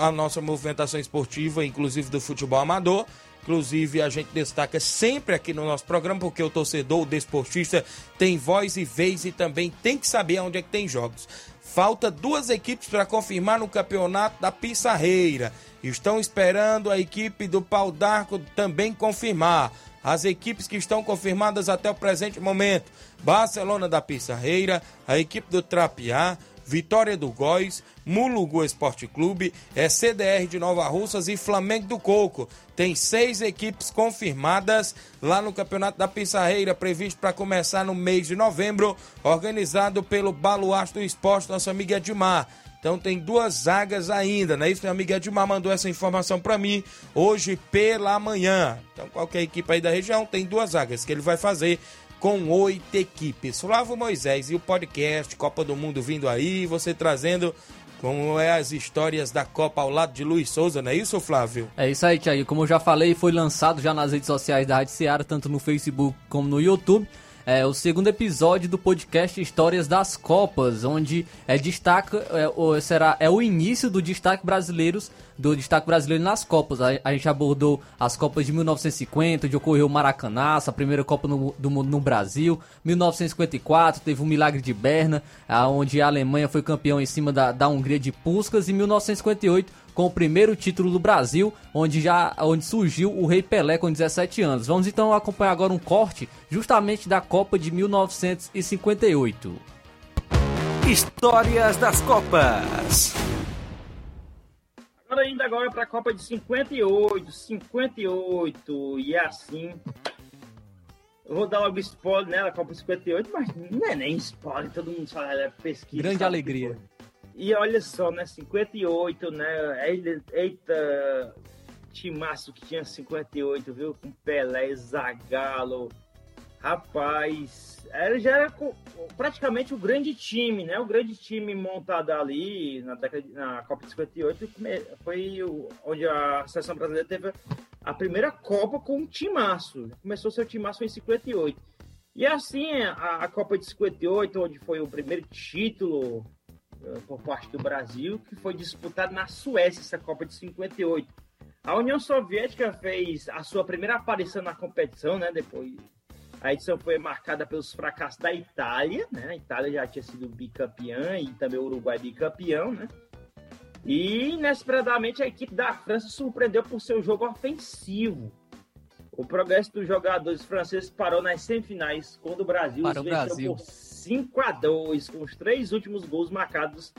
a nossa movimentação esportiva, inclusive do futebol amador. Inclusive, a gente destaca sempre aqui no nosso programa, porque o torcedor, o desportista, tem voz e vez e também tem que saber onde é que tem jogos. Falta duas equipes para confirmar no campeonato da Pissarreira. Estão esperando a equipe do Pau d'Arco também confirmar. As equipes que estão confirmadas até o presente momento: Barcelona da Pissarreira, a equipe do Trapiá, Vitória do Góis, Mulugu Esporte Clube, é CDR de Nova Russas e Flamengo do Coco. Tem seis equipes confirmadas lá no Campeonato da Pissarreira, previsto para começar no mês de novembro, organizado pelo Baluarte do Esporte, nossa amiga Edmar. Então tem duas zagas ainda, não é isso? Minha amiga Edmar mandou essa informação para mim hoje pela manhã. Então qualquer equipe aí da região tem duas zagas que ele vai fazer com oito equipes. Flávio Moisés e o podcast Copa do Mundo vindo aí, você trazendo como é as histórias da Copa ao lado de Luiz Souza, não é isso, Flávio? É isso aí, Thiago. Como eu já falei, foi lançado já nas redes sociais da Rádio Seara, tanto no Facebook como no YouTube é, o segundo episódio do podcast Histórias das Copas, onde é destaca é, o, será é o início do destaque brasileiros do destaque brasileiro nas Copas. A, a, gente abordou as Copas de 1950, onde ocorreu o Maracanaço, a primeira Copa no, do Mundo no Brasil. 1954 teve o Milagre de Berna, onde a Alemanha foi campeão em cima da, da Hungria de Puskas. E 1958 com o primeiro título do Brasil, onde já onde surgiu o Rei Pelé com 17 anos. Vamos então acompanhar agora um corte justamente da Copa de 1958. Histórias das Copas. Agora ainda agora para a Copa de 58, 58 e é assim. Eu vou dar logo spoiler nela, Copa 58, mas não é nem spoiler, todo mundo fala, é pesquisa. Grande alegria. E olha só, né? 58, né? Eita, timaço que tinha 58, viu? Com Pelé, Zagallo. Rapaz, ele já era praticamente o grande time, né? O grande time montado ali na, década, na Copa de 58 foi onde a seleção brasileira teve a primeira Copa com um timaço. Começou seu timaço em 58. E assim, a, a Copa de 58, onde foi o primeiro título por parte do Brasil, que foi disputado na Suécia, essa Copa de 58. A União Soviética fez a sua primeira aparição na competição, né? Depois a edição foi marcada pelos fracassos da Itália, né? A Itália já tinha sido bicampeã e também o Uruguai bicampeão, né? E inesperadamente a equipe da França surpreendeu por seu jogo ofensivo. O progresso dos jogadores franceses parou nas semifinais, quando o Brasil Para o Brasil. por 5 a 2 com os três últimos gols marcados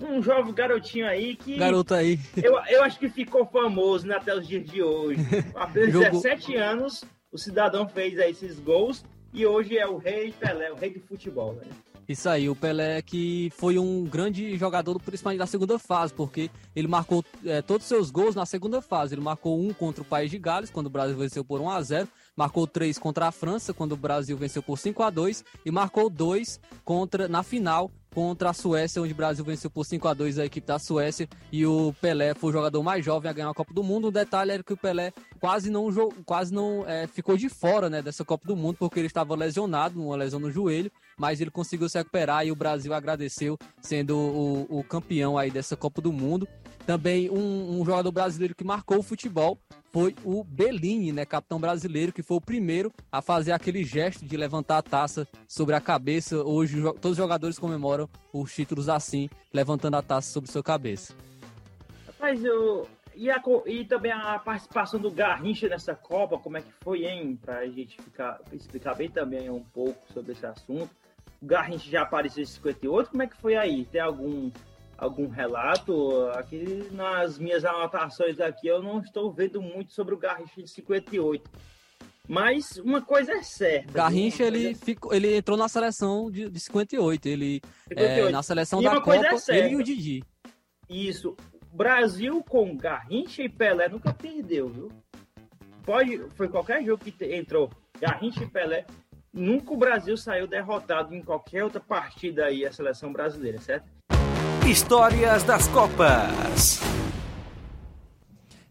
um jovem garotinho aí que. Garoto aí. Eu, eu acho que ficou famoso né, até os dias de hoje. (laughs) Apenas Jogou- 17 anos, o cidadão fez aí esses gols e hoje é o rei Pelé, o rei de futebol. Né? Isso aí, o Pelé que foi um grande jogador, principalmente da segunda fase, porque ele marcou é, todos os seus gols na segunda fase. Ele marcou um contra o País de Gales, quando o Brasil venceu por 1 a 0 marcou três contra a França, quando o Brasil venceu por 5 a 2 e marcou dois contra na final contra a Suécia, onde o Brasil venceu por 5 a 2 a equipe da Suécia e o Pelé foi o jogador mais jovem a ganhar a Copa do Mundo. O detalhe era que o Pelé quase não, quase não é, ficou de fora né, dessa Copa do Mundo, porque ele estava lesionado, uma lesão no joelho, mas ele conseguiu se recuperar e o Brasil agradeceu, sendo o, o campeão aí dessa Copa do Mundo. Também um, um jogador brasileiro que marcou o futebol foi o Bellini, né, capitão brasileiro, que foi o primeiro a fazer aquele gesto de levantar a taça sobre a cabeça. Hoje todos os jogadores comemoram os títulos assim, levantando a taça sobre sua cabeça. Rapaz, eu. E, a e também a participação do Garrincha nessa Copa, como é que foi, hein? Pra gente ficar, explicar bem também um pouco sobre esse assunto. O Garrincha já apareceu em 58, como é que foi aí? Tem algum, algum relato? Aqui nas minhas anotações aqui eu não estou vendo muito sobre o Garrincha de 58. Mas uma coisa é certa. Garrincha, ele, coisa- ficou, ele entrou na seleção de, de 58. Ele, 58. é, na seleção E da coisa Copa, é ele e o Didi. Isso. Brasil com Garrincha e Pelé nunca perdeu, viu? Pode, foi qualquer jogo que entrou Garrincha e Pelé. Nunca o Brasil saiu derrotado em qualquer outra partida aí, a seleção brasileira, certo? Histórias das Copas.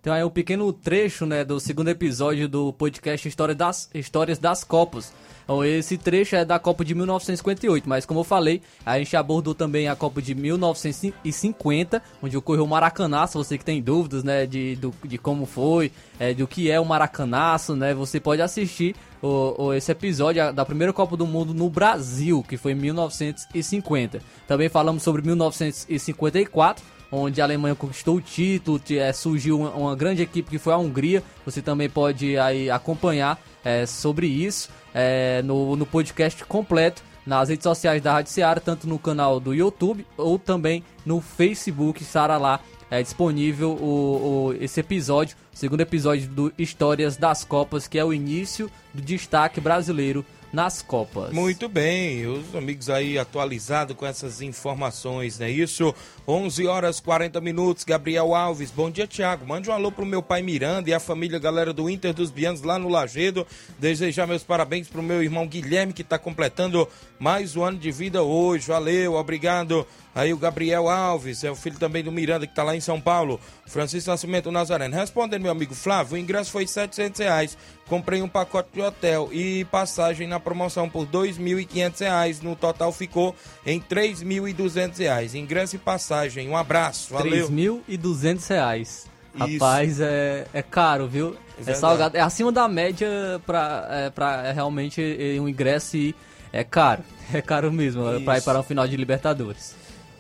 Então aí um pequeno trecho, né, do segundo episódio do podcast História das, Histórias das Copas. Então, esse trecho é da Copa de 1958, mas como eu falei, a gente abordou também a Copa de 1950, onde ocorreu o Maracanaço. Você que tem dúvidas, né, de, do- de como foi, é, do que é o Maracanaço, né, você pode assistir o, o- esse episódio da primeira Copa do Mundo no Brasil, que foi em 1950. Também falamos sobre 1954, onde a Alemanha conquistou o título, eh, surgiu uma, grande equipe que foi a Hungria. Você também pode aí acompanhar eh, sobre isso eh, no, no podcast completo nas redes sociais da Rádio Seara, tanto no canal do YouTube ou também no Facebook. Estará lá é disponível o, o- esse episódio, segundo episódio do Histórias das Copas, que é o início do destaque brasileiro nas Copas. Muito bem, os amigos aí atualizados com essas informações, não é isso? 11 horas 40 minutos, Gabriel Alves, bom dia Tiago, mande um alô pro meu pai Miranda e a família galera do Inter dos Bianos lá no Lagedo, desejar meus parabéns pro meu irmão Guilherme que tá completando mais um ano de vida hoje, valeu, obrigado. Aí o Gabriel Alves, é o filho também do Miranda que tá lá em São Paulo. Francisco Nascimento Nazareno. Respondendo, meu amigo Flávio, o ingresso foi 700 reais. Comprei um pacote de hotel e passagem na promoção por 2.500 reais. No total ficou em 3.200 reais. Ingresso e passagem. Um abraço, valeu. 3.200 reais. Isso. Rapaz, é, é caro, viu? É É, salgado. É acima da média pra, é, pra realmente é, um ingresso e é caro. (laughs) É caro mesmo, é pra ir Isso. para um final de Libertadores.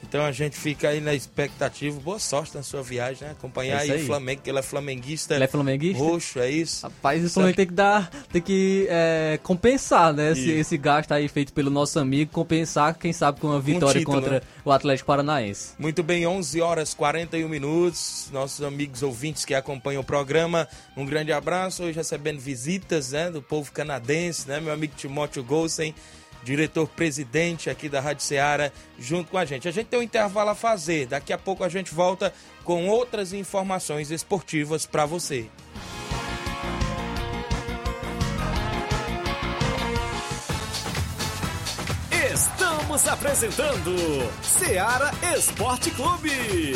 Então a gente fica aí na expectativa. Boa sorte na sua viagem, né? Acompanhar É isso aí o aí. Flamengo, que ele é flamenguista. Ele é flamenguista? Roxo, é isso? Rapaz, o Flamengo tem que dar, tem que é, compensar, né? Esse, Isso. esse gasto aí feito pelo nosso amigo, compensar, quem sabe, com uma vitória título, contra né? o Atlético Paranaense. Muito bem, 11 horas 41 minutos. Nossos amigos ouvintes que acompanham o programa, um grande abraço. Hoje recebendo visitas né, do povo canadense, né? Meu amigo Timóteo Golsen, diretor-presidente aqui da Rádio Ceará, junto com a gente. A gente tem um intervalo a fazer. Daqui a pouco a gente volta com outras informações esportivas para você. Estamos apresentando Seara Esporte Clube.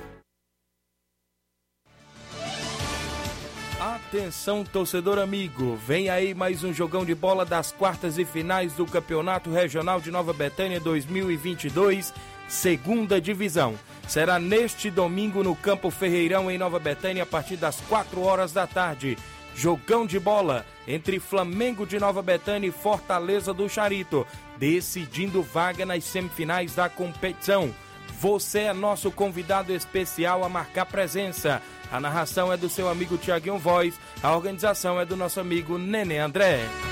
Atenção, torcedor amigo, vem aí mais um jogão de bola das quartas e finais do Campeonato Regional de Nova Betânia 2022, segunda divisão. Será neste domingo no Campo Ferreirão, em Nova Betânia, a partir das 4 horas da tarde. Jogão de bola entre Flamengo de Nova Betânia e Fortaleza do Charito, decidindo vaga nas semifinais da competição. Você é nosso convidado especial a marcar presença. A narração é do seu amigo Tiaguinho Voz, a organização é do nosso amigo Nenê André.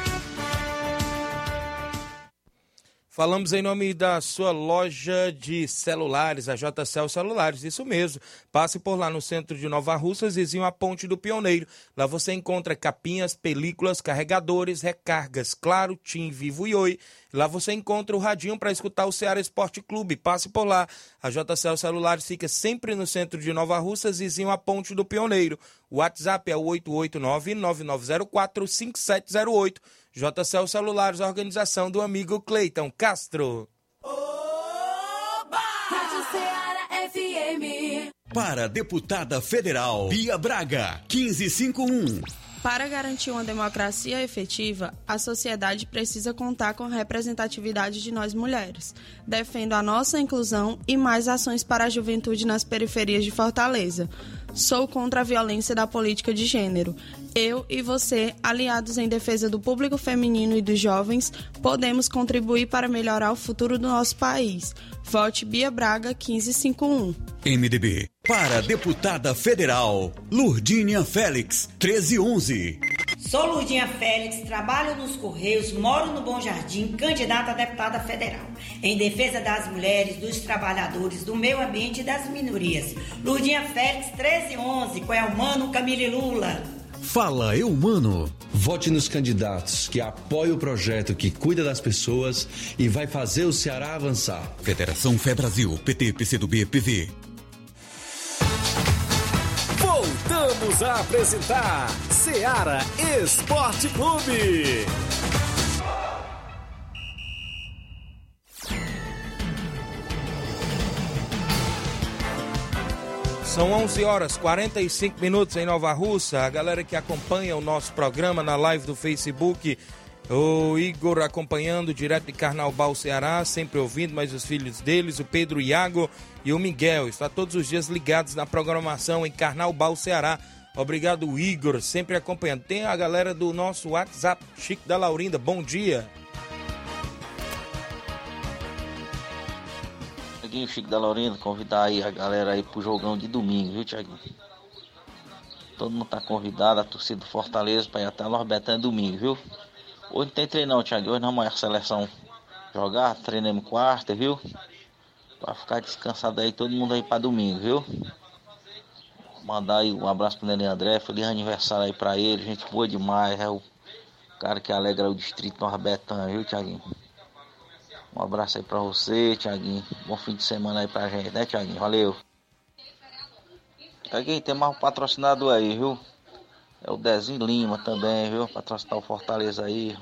Falamos em nome da sua loja de celulares, a JCL Celulares, isso mesmo. Passe por lá no centro de Nova Russas, vizinho à Ponte do Pioneiro. Lá você encontra capinhas, películas, carregadores, recargas, claro, Tim, Vivo e Oi. Lá você encontra o radinho para escutar o Ceará Esporte Clube. Passe por lá. A JCL Celulares fica sempre no centro de Nova Russas, vizinho à Ponte do Pioneiro. O WhatsApp é o 889-9904-5708. JCL Celulares, organização do amigo Cleiton Castro. Rádio Ceará FM. Para deputada federal, Bia Braga, 1551. Para garantir uma democracia efetiva, a sociedade precisa contar com a representatividade de nós mulheres. Defendo a nossa inclusão e mais ações para a juventude nas periferias de Fortaleza. Sou contra a violência da política de gênero. Eu e você, aliados em defesa do público feminino e dos jovens, podemos contribuir para melhorar o futuro do nosso país. Vote Bia Braga 1551. MDB. Para deputada federal, Lurdinha Félix, 1311. Sou Lurdinha Félix, trabalho nos Correios, moro no Bom Jardim, candidata a deputada federal. Em defesa das mulheres, dos trabalhadores, do meio ambiente e das minorias. Lurdinha Félix, 1311, qual é o mano Camille Lula? Fala Eu Mano. Vote nos candidatos que apoiam o projeto que cuida das pessoas e vai fazer o Ceará avançar. Federação Fé Brasil, PT, PCdoB, PV. A apresentar Ceará Esporte Clube. São 11 horas 45 minutos em Nova Russa. A galera que acompanha o nosso programa na live do Facebook, o Igor acompanhando direto de Carnaubal, Ceará, sempre ouvindo, mas os filhos deles, o Pedro Iago e o Miguel, está todos os dias ligados na programação em Carnaubal, Ceará. Obrigado, Igor, sempre acompanhando. Tem a galera do nosso WhatsApp, Chico da Laurinda, bom dia. Tiaguinho, Chico da Laurinda, convidar aí a galera aí pro jogão de domingo, viu, Tiaguinho? Todo mundo tá convidado, a torcida do Fortaleza pra ir até a Betânia domingo, viu? Hoje não tem treino não, Tiaguinho. Hoje não vai a seleção jogar, treinamos quarta, viu? Pra ficar descansado aí, todo mundo aí pra domingo, viu? Mandar aí um abraço pro Nenê André, feliz aniversário aí pra ele, gente boa demais, é o cara que alegra o distrito Betânia, viu, Tiaguinho? Um abraço aí pra você, Tiaguinho. Bom fim de semana aí pra gente, né, Tiaguinho? Valeu. Tiaguinho, tem mais um patrocinador aí, viu? É o Dezinho Lima também, viu? Patrocinar o Fortaleza aí.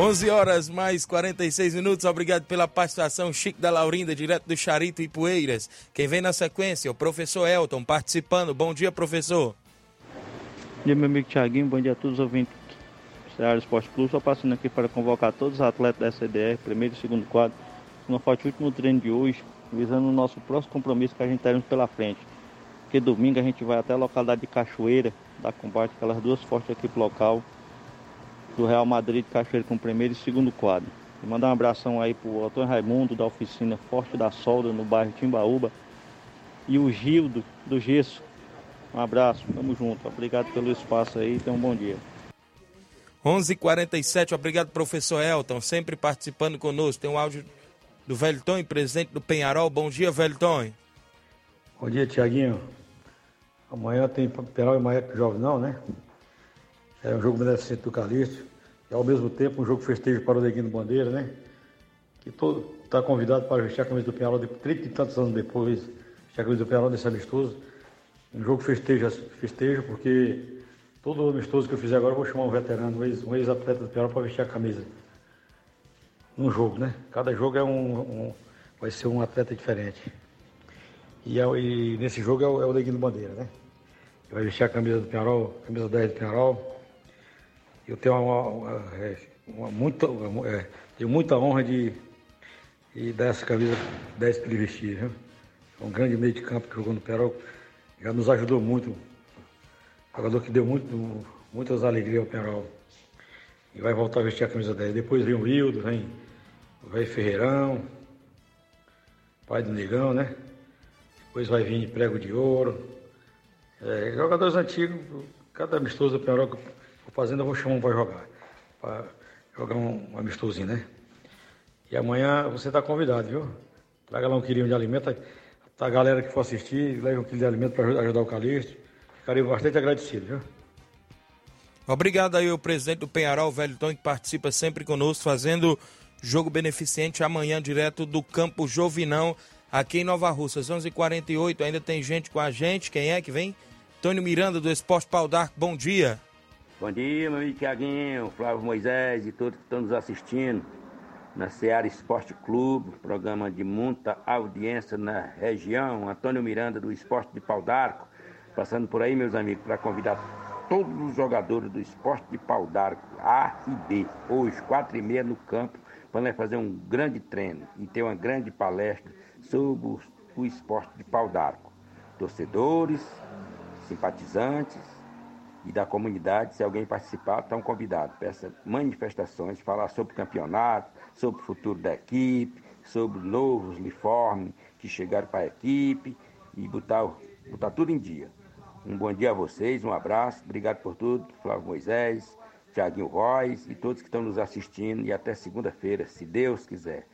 11 horas mais 46 minutos. Obrigado pela participação. Chico da Laurinda, direto do Charito e Poeiras. Quem vem na sequência, o professor Elton, participando. Bom dia, professor. Bom dia, meu amigo Thiaguinho. Bom dia a todos os ouvintes do Ceará Esporte Clube. Só passando aqui para convocar todos os atletas da CDR, primeiro e segundo quadro. Não falta o último treino de hoje, visando o nosso próximo compromisso que a gente teremos pela frente. Porque domingo a gente vai até a localidade de Cachoeira, dar combate aquelas duas fortes aqui pro local do Real Madrid de Cachoeira com o primeiro e segundo quadro. E mandar um abração aí pro Antônio Raimundo da oficina Forte da Solda no bairro Timbaúba e o Gildo do Gesso. Um abraço, tamo junto. Obrigado pelo espaço aí, tenha um bom dia. 11:47. Obrigado, professor Elton, sempre participando conosco. Tem um áudio do Velton, presidente do Penharol. Bom dia, Velton. Bom dia, Tiaguinho. Amanhã tem Penal e Maia Jovem não, né? É um jogo beneficente do Calixto. E ao mesmo tempo um jogo festejo para o Neguinho Bandeira, né? Que todo está convidado para vestir a camisa do Penal de 30 e tantos anos depois, vestir a camisa do Penal desse amistoso. Um jogo festejo, festejo porque todo amistoso que eu fizer agora eu vou chamar um veterano, um ex-atleta do Penal para vestir a camisa. Num jogo, né? Cada jogo é um, um vai ser um atleta diferente. E, é, e nesse jogo é o, é o Neguinho Bandeira, né? Vai vestir a camisa do Penarol, camisa 10 do Penarol. Eu tenho uma, uma, é, uma muita, é, tenho muita honra de, de dar essa camisa 10 para ele vestir, viu? É um grande meio de campo que jogou no Penarol. Já nos ajudou muito. Jogador que deu muito, muitas alegrias ao Penarol. E vai voltar a vestir a camisa 10. Depois vem o Wildo, vem, vem Ferreirão, pai do Negão, né? Depois vai vir Prego de Ouro. É, jogadores antigos, cada amistoso do Penharol for fazendo, eu vou chamar um para jogar. Para jogar um, um amistosinho, né? E amanhã você está convidado, viu? Traga lá um quilinho de alimento. A galera que for assistir, leve um quilo de alimento para ajudar o Calixto. Ficaria bastante agradecido, viu? Obrigado aí ao presidente do Penharol, velho Tom, que participa sempre conosco, fazendo jogo beneficente amanhã, direto do Campo Jovinão, aqui em Nova Russas. 11:48 h 48 ainda tem gente com a gente. Quem é que vem? Tônio Miranda, do Esporte Pau d'Arco. Bom dia. Bom dia, meu amigo Tiaguinho, Flávio Moisés e todos que estão nos assistindo na Seara Esporte Clube, programa de muita audiência na região. Antônio Miranda, do Esporte de Pau d'Arco. Passando por aí, meus amigos, para convidar todos os jogadores do Esporte de Pau d'Arco, A e B, hoje, quatro e meia no campo, para fazer um grande treino e ter uma grande palestra sobre o, esporte de pau d'arco. Torcedores, simpatizantes e da comunidade, se alguém participar, estão convidados para essas manifestações, falar sobre o campeonato, sobre o futuro da equipe, sobre novos uniformes que chegaram para a equipe e botar, botar tudo em dia. Um bom dia a vocês, um abraço, obrigado por tudo, Flávio Moisés, Tiaguinho Royce e todos que estão nos assistindo e até segunda-feira, se Deus quiser.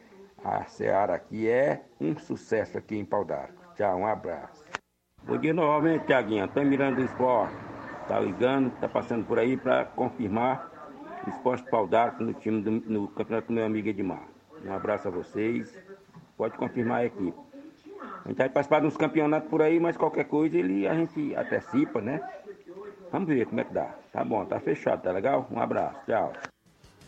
A Seara aqui é um sucesso aqui em Pau d'Arco. Tchau, um abraço. Bom dia novamente, Tiaguinho. Antônio Miranda do Esporte. Tá ligando, tá passando por aí para confirmar o Esporte Pau no time do, no campeonato do meu amigo Edmar. Um abraço a vocês. Pode confirmar a equipe. A gente vai participar de uns campeonatos por aí, mas qualquer coisa ele, a gente antecipa, né? Vamos ver como é que dá. Tá bom, tá fechado, tá legal? Um abraço, tchau.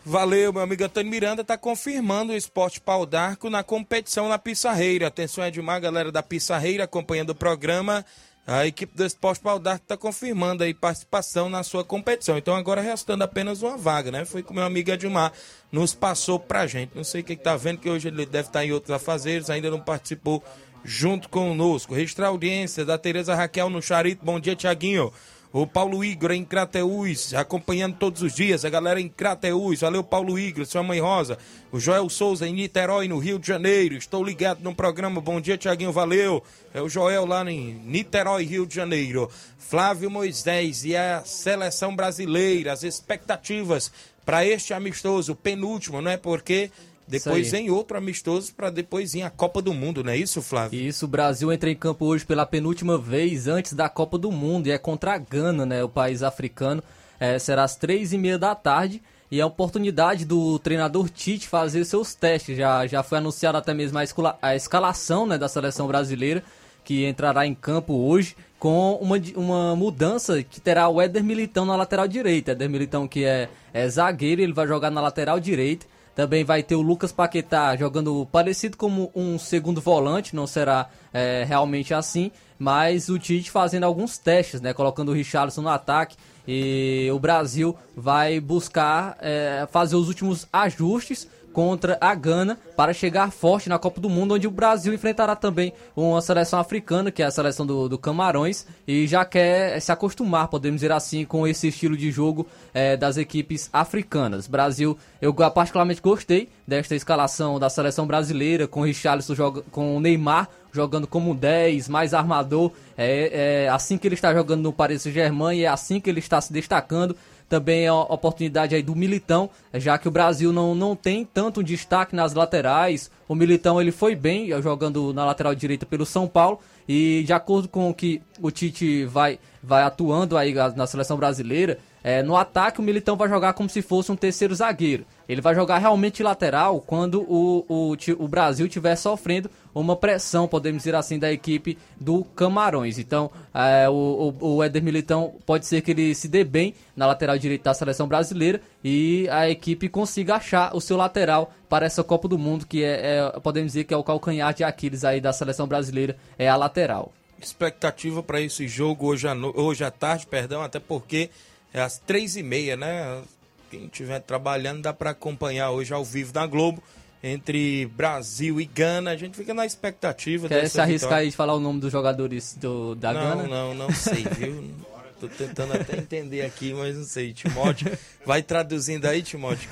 Valeu, meu amigo Antônio Miranda está confirmando o esporte pau d'arco na competição na Pissarreira. Atenção, Edmar, galera da Pissarreira acompanhando o programa. A equipe do esporte pau está confirmando aí participação na sua competição. Então agora restando apenas uma vaga, né? Foi que meu amigo Edmar nos passou pra gente. Não sei o que está vendo, que hoje ele deve estar tá em outros afazeres, ainda não participou junto conosco. Registrar a audiência da Tereza Raquel no Charito. Bom dia, Tiaguinho. O Paulo Igor em Crateús, acompanhando todos os dias, a galera em Crateús. Valeu, Paulo Igor, sua mãe Rosa. O Joel Souza em Niterói, no Rio de Janeiro. Estou ligado no programa. Bom dia, Tiaguinho, valeu. É o Joel lá em Niterói, Rio de Janeiro. Flávio Moisés e a seleção brasileira, as expectativas para este amistoso, penúltimo, não é? Porque depois vem outro amistoso para depois vir a Copa do Mundo, não é isso, Flávio? Isso, o Brasil entra em campo hoje pela penúltima vez antes da Copa do Mundo e é contra a Gana, né, o país africano. É, será às três e meia da tarde e é a oportunidade do treinador Tite fazer seus testes. Já, já foi anunciada até mesmo a, escola, a escalação né, da seleção brasileira que entrará em campo hoje com uma, uma mudança que terá o Éder Militão na lateral direita. Éder Militão que é, é zagueiro, ele vai jogar na lateral direita. Também vai ter o Lucas Paquetá jogando parecido como um segundo volante, não será é, realmente assim, mas o Tite fazendo alguns testes, né? Colocando o Richarlison no ataque e o Brasil vai buscar é, fazer os últimos ajustes contra a Gana para chegar forte na Copa do Mundo, onde o Brasil enfrentará também uma seleção africana, que é a seleção do, do Camarões, e já quer se acostumar, podemos dizer assim, com esse estilo de jogo é, das equipes africanas. Brasil, eu particularmente gostei desta escalação da seleção brasileira, com o Richarlison, joga, com o Neymar jogando como 10, mais armador, é, é assim que ele está jogando no Paris Saint-Germain é assim que ele está se destacando também a oportunidade aí do Militão, já que o Brasil não, não tem tanto destaque nas laterais. O Militão ele foi bem jogando na lateral direita pelo São Paulo e de acordo com o que o Tite vai, vai atuando aí na seleção brasileira, é, no ataque o Militão vai jogar como se fosse um terceiro zagueiro. Ele vai jogar realmente lateral quando o, o, o Brasil estiver sofrendo uma pressão, podemos dizer assim, da equipe do Camarões. Então, é, o, o, o Éder Militão pode ser que ele se dê bem na lateral direita da seleção brasileira e a equipe consiga achar o seu lateral para essa Copa do Mundo, que é, é podemos dizer que é o calcanhar de Aquiles aí da seleção brasileira, é a lateral. Expectativa para esse jogo hoje à, no... hoje à tarde, perdão, até porque é às três e meia, né? Quem estiver trabalhando dá para acompanhar hoje ao vivo na Globo entre Brasil e Gana. A gente fica na expectativa. Quer se arriscar vitória. aí de falar o nome dos jogadores do, da não, Gana? Não, não, não sei, viu? Tô tentando até entender aqui, mas não sei. Timóteo, vai traduzindo aí, Timóteo.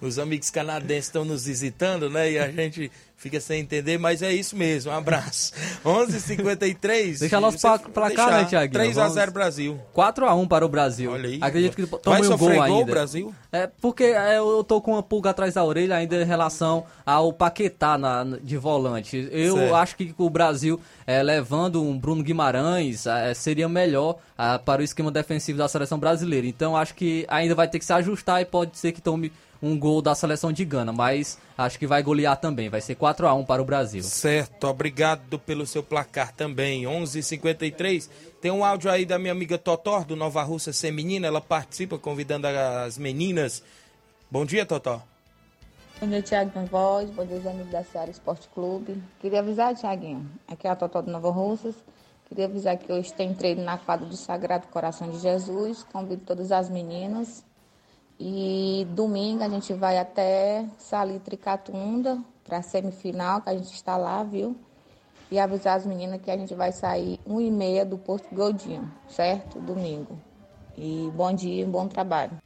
Os amigos canadenses estão nos visitando, né? E a gente fica sem entender, mas é isso mesmo. Um abraço. (laughs) 11:53. Deixa nosso placar, né, Thiago? 3 a 0 Brasil. 4 a 1 para o Brasil. Olha aí. Acredito que tome um gol ainda. Gol, Brasil? É, porque é, eu tô com uma pulga atrás da orelha ainda em relação ao Paquetá na, de volante. Eu certo. acho que o Brasil é, levando um Bruno Guimarães é, seria melhor é, para o esquema defensivo da seleção brasileira. Então acho que ainda vai ter que se ajustar e pode ser que tome um gol da seleção de Gana, mas acho que vai golear também. Vai ser 4 a 1 para o Brasil. Certo, obrigado pelo seu placar também. 11:53. Tem um áudio aí da minha amiga Totó do Nova Russa Feminina, ela participa convidando as meninas. Bom dia, Totó. Bom dia, Tiago Voz. Bom dia, amigos da Seara Esporte Clube. Queria avisar, Tiaguinho, aqui é a Totó do Nova Russas. Queria avisar que hoje tem treino na quadra do Sagrado Coração de Jesus. Convido todas as meninas e domingo a gente vai até Salitre Catunda para a semifinal, que a gente está lá, viu? E avisar as meninas que a gente vai sair 1 e meia do Porto Godinho, certo? Domingo. E bom dia bom trabalho.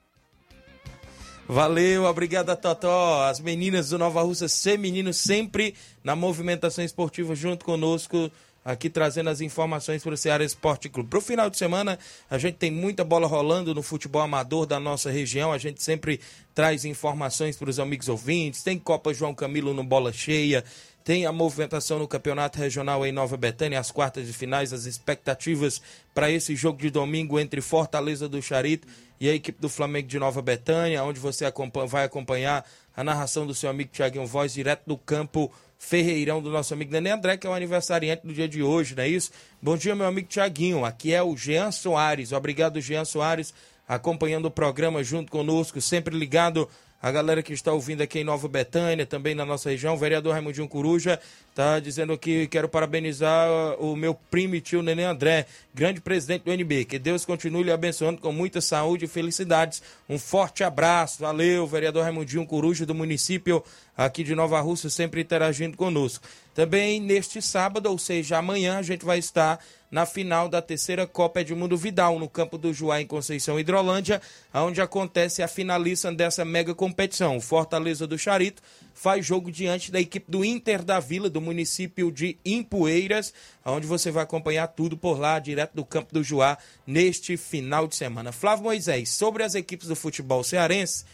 Valeu, obrigada Totó. As meninas do Nova Russa Feminino sempre na movimentação esportiva junto conosco aqui trazendo as informações para o Ceará Esporte Clube. Para o final de semana, a gente tem muita bola rolando no futebol amador da nossa região. A gente sempre traz informações para os amigos ouvintes. Tem Copa João Camilo no Bola Cheia. Tem a movimentação no Campeonato Regional em Nova Betânia, as quartas de finais, as expectativas para esse jogo de domingo entre Fortaleza do Charito e a equipe do Flamengo de Nova Betânia, onde você vai acompanhar a narração do seu amigo Tiaguinho Voz direto do campo Ferreirão do nosso amigo Nenê André, que é o aniversariante do dia de hoje, não é isso? Bom dia, meu amigo Tiaguinho. Aqui é o Jean Soares. Obrigado, Jean Soares, acompanhando o programa junto conosco, sempre ligado a galera que está ouvindo aqui em Nova Betânia, também na nossa região, o vereador Raimundinho Coruja está dizendo que quero parabenizar o meu primo e tio Nenê André, grande presidente do NB. Que Deus continue lhe abençoando com muita saúde e felicidades. Um forte abraço. Valeu, vereador Raimundinho Coruja do município aqui de Nova Rússia, sempre interagindo conosco. Também neste sábado, ou seja, amanhã, a gente vai estar na final da terceira Copa Edmundo Vidal, no campo do Juá, em Conceição Hidrolândia, onde acontece a finalista dessa mega competição. Fortaleza do Charito faz jogo diante da equipe do Inter da Vila, do município de Impoeiras, onde você vai acompanhar tudo por lá, direto do campo do Juá, neste final de semana. Flávio Moisés, sobre as equipes do futebol cearense,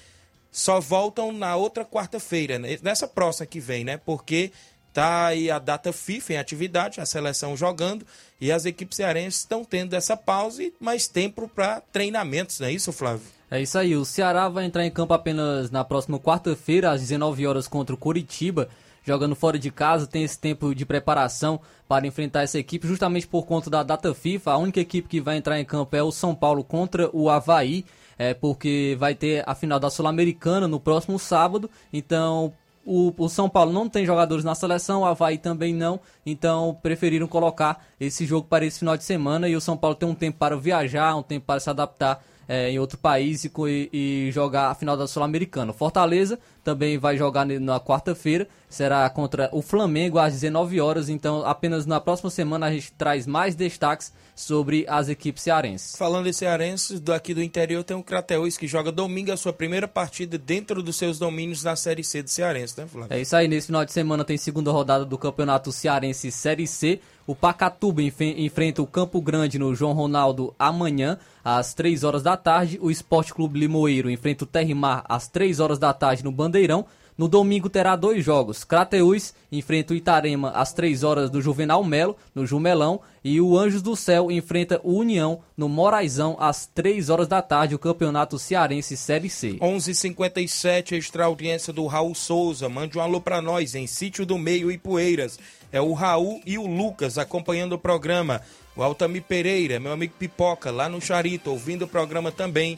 só voltam na outra quarta-feira, né? nessa próxima que vem, né? Porque Tá aí a data FIFA em atividade, a seleção jogando e as equipes cearenses estão tendo essa pausa e mais tempo para treinamentos, não é isso, Flávio? É isso aí, o Ceará vai entrar em campo apenas na próxima quarta-feira, às 19 horas, contra o Curitiba, jogando fora de casa, tem esse tempo de preparação para enfrentar essa equipe, justamente por conta da data FIFA. A única equipe que vai entrar em campo é o São Paulo contra o Havaí, é, porque vai ter a final da Sul-Americana no próximo sábado, então o, o, São Paulo não tem jogadores na seleção, o Havaí também não, então preferiram colocar esse jogo para esse final de semana. E o São Paulo tem um tempo para viajar, um tempo para se adaptar é, em outro país e, e, jogar a final da Sul-Americana. Fortaleza também vai jogar na quarta-feira, será contra o Flamengo às 19 horas, então apenas na próxima semana a gente traz mais destaques sobre as equipes cearenses. Falando em cearenses, daqui do interior tem o Crateus que joga domingo a sua primeira partida dentro dos seus domínios na Série C do Cearense, né, Flávio? É isso aí, nesse final de semana tem segunda rodada do Campeonato Cearense Série C. O Pacatuba enfrenta o Campo Grande no João Ronaldo amanhã, às 3 horas da tarde. O Esporte Clube Limoeiro enfrenta o Terrimar às 3 horas da tarde no Bandeirão. No domingo terá dois jogos. Crateús enfrenta o Itarema às 3 horas do Juvenal Melo, no Jumelão, e o Anjos do Céu enfrenta o União no Moraizão às 3 horas da tarde, o Campeonato Cearense Série C. 11:57 extra audiência do Raul Souza. Mande um alô pra nós em Sítio do Meio e Poeiras. É o Raul e o Lucas acompanhando o programa. O Altamir Pereira, meu amigo Pipoca, lá no Charito, ouvindo o programa também.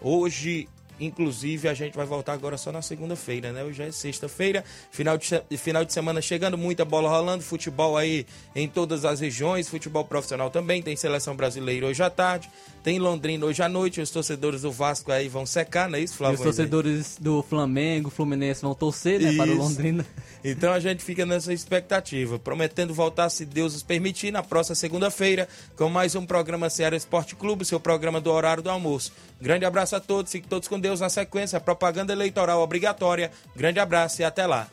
Hoje, inclusive, a gente vai voltar agora só na segunda-feira, né? Hoje é sexta-feira, final de, final de semana chegando, muita bola rolando, futebol aí em todas as regiões, futebol profissional também, tem seleção brasileira hoje à tarde, tem Londrina hoje à noite, os torcedores do Vasco aí vão secar, não é isso, E Flávio? os torcedores do Flamengo, Fluminense vão torcer, né, para o Isso. Londrina. Então a gente fica nessa expectativa, prometendo voltar, se Deus os permitir, na próxima segunda-feira, com mais um programa Ceará Esporte Clube, seu programa do horário do almoço. Grande abraço a todos, fiquem todos com Deus na sequência, propaganda eleitoral obrigatória. Grande abraço e até lá.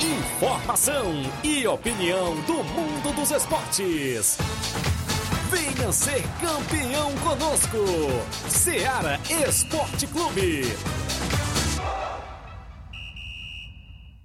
Informação e opinião do mundo dos esportes. Venha ser campeão conosco. Seara Esporte Clube.